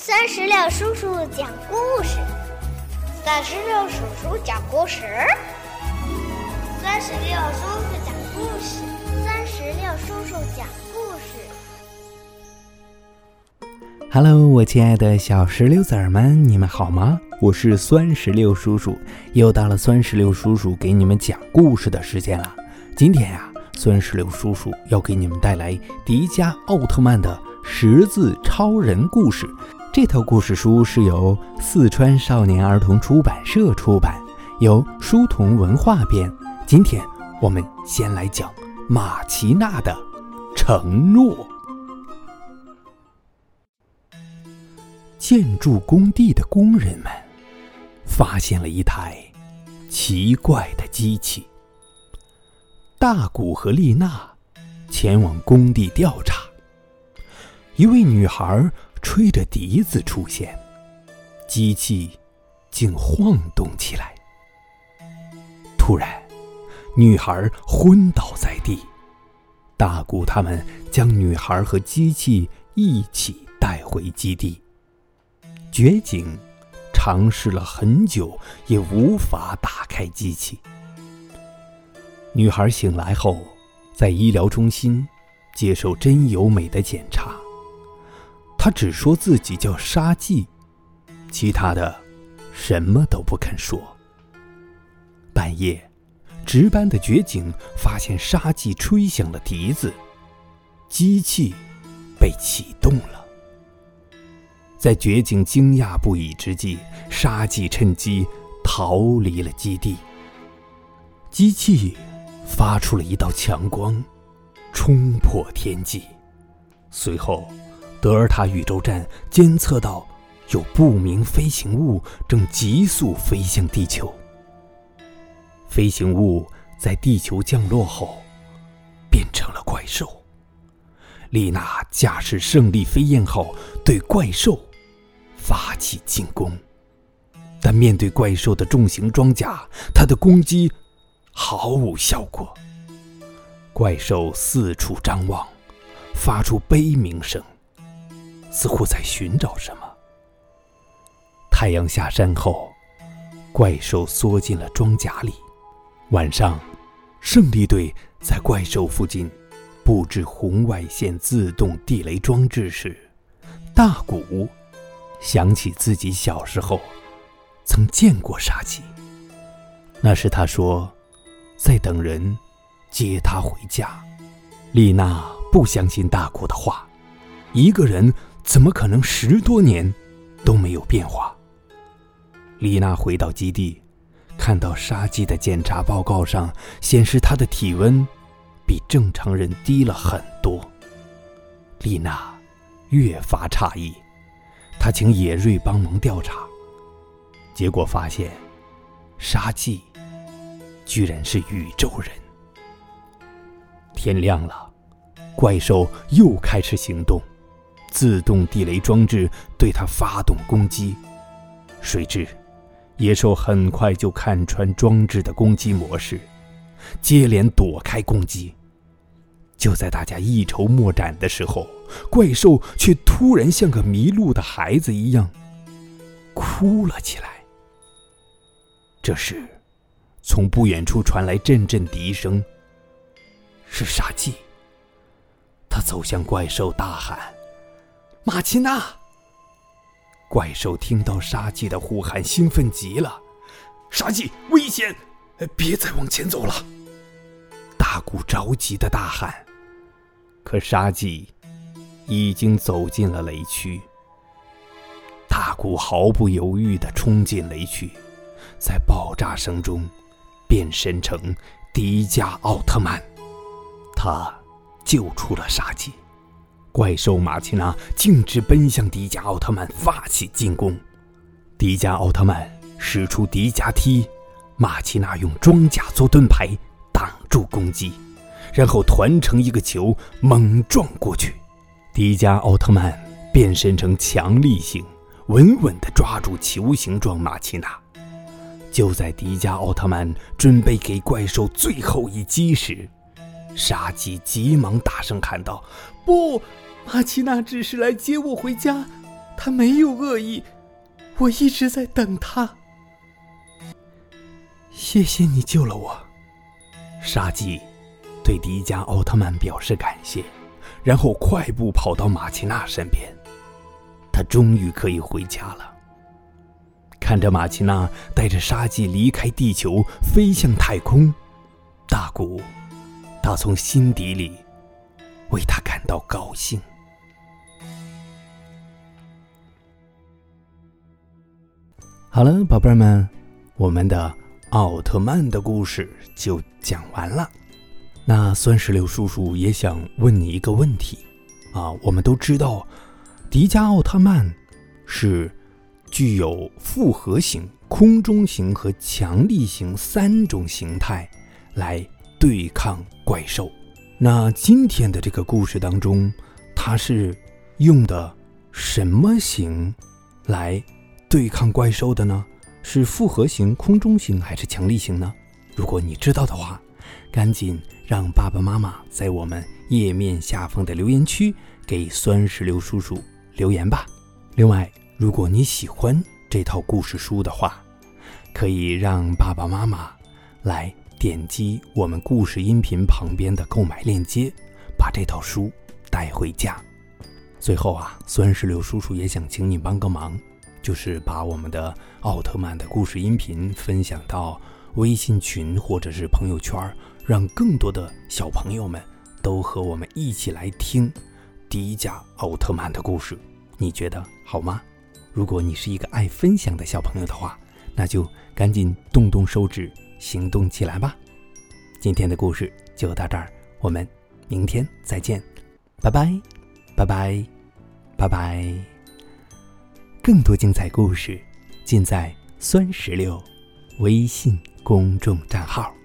三十六叔叔讲故事，三十六叔叔讲故事，三十六叔叔讲故事，三十六叔叔讲故事。Hello，我亲爱的小石榴籽儿们，你们好吗？我是酸石榴叔叔，又到了酸石榴叔叔给你们讲故事的时间了。今天呀，酸石榴叔叔要给你们带来迪迦奥特曼的十字超人故事。这套故事书是由四川少年儿童出版社出版，由书童文化编。今天我们先来讲马奇娜的承诺。建筑工地的工人们发现了一台奇怪的机器。大古和丽娜前往工地调查，一位女孩。吹着笛子出现，机器竟晃动起来。突然，女孩昏倒在地。大古他们将女孩和机器一起带回基地。绝景尝试了很久，也无法打开机器。女孩醒来后，在医疗中心接受真由美的检查。他只说自己叫沙季，其他的什么都不肯说。半夜，值班的绝景发现沙季吹响了笛子，机器被启动了。在绝景惊讶不已之际，沙季趁机逃离了基地。机器发出了一道强光，冲破天际，随后。德尔塔宇宙站监测到，有不明飞行物正急速飞向地球。飞行物在地球降落后，变成了怪兽。丽娜驾驶胜利飞燕号对怪兽发起进攻，但面对怪兽的重型装甲，她的攻击毫无效果。怪兽四处张望，发出悲鸣声。似乎在寻找什么。太阳下山后，怪兽缩进了装甲里。晚上，胜利队在怪兽附近布置红外线自动地雷装置时，大古想起自己小时候曾见过杀鸡。那时他说，在等人接他回家。丽娜不相信大古的话，一个人。怎么可能十多年都没有变化？丽娜回到基地，看到沙基的检查报告上显示他的体温比正常人低了很多。丽娜越发诧异，她请野瑞帮忙调查，结果发现沙基居然是宇宙人。天亮了，怪兽又开始行动。自动地雷装置对他发动攻击，谁知野兽很快就看穿装置的攻击模式，接连躲开攻击。就在大家一筹莫展的时候，怪兽却突然像个迷路的孩子一样哭了起来。这时，从不远处传来阵阵笛声，是杀鸡。他走向怪兽，大喊。马奇娜，怪兽听到沙季的呼喊，兴奋极了。沙季，危险！别再往前走了！大古着急的大喊。可沙季已经走进了雷区。大古毫不犹豫的冲进雷区，在爆炸声中变身成迪迦奥特曼，他救出了沙季。怪兽马奇娜径直奔向迪迦奥特曼，发起进攻。迪迦奥特曼使出迪迦踢，马奇娜用装甲做盾牌挡住攻击，然后团成一个球猛撞过去。迪迦奥特曼变身成强力型，稳稳地抓住球形状马奇娜。就在迪迦奥特曼准备给怪兽最后一击时，沙基急忙大声喊道：“不！”马奇娜只是来接我回家，他没有恶意，我一直在等他。谢谢你救了我，沙季对迪迦奥特曼表示感谢，然后快步跑到马奇娜身边。他终于可以回家了。看着马奇娜带着沙季离开地球，飞向太空，大古，他从心底里为他感到高兴。好了，宝贝儿们，我们的奥特曼的故事就讲完了。那酸石榴叔叔也想问你一个问题啊，我们都知道，迪迦奥特曼是具有复合型、空中型和强力型三种形态来对抗怪兽。那今天的这个故事当中，它是用的什么型来？对抗怪兽的呢，是复合型、空中型还是强力型呢？如果你知道的话，赶紧让爸爸妈妈在我们页面下方的留言区给酸石榴叔叔留言吧。另外，如果你喜欢这套故事书的话，可以让爸爸妈妈来点击我们故事音频旁边的购买链接，把这套书带回家。最后啊，酸石榴叔叔也想请你帮个忙。就是把我们的奥特曼的故事音频分享到微信群或者是朋友圈，让更多的小朋友们都和我们一起来听迪迦奥特曼的故事。你觉得好吗？如果你是一个爱分享的小朋友的话，那就赶紧动动手指行动起来吧。今天的故事就到这儿，我们明天再见，拜拜，拜拜，拜拜。更多精彩故事，尽在酸石榴微信公众账号。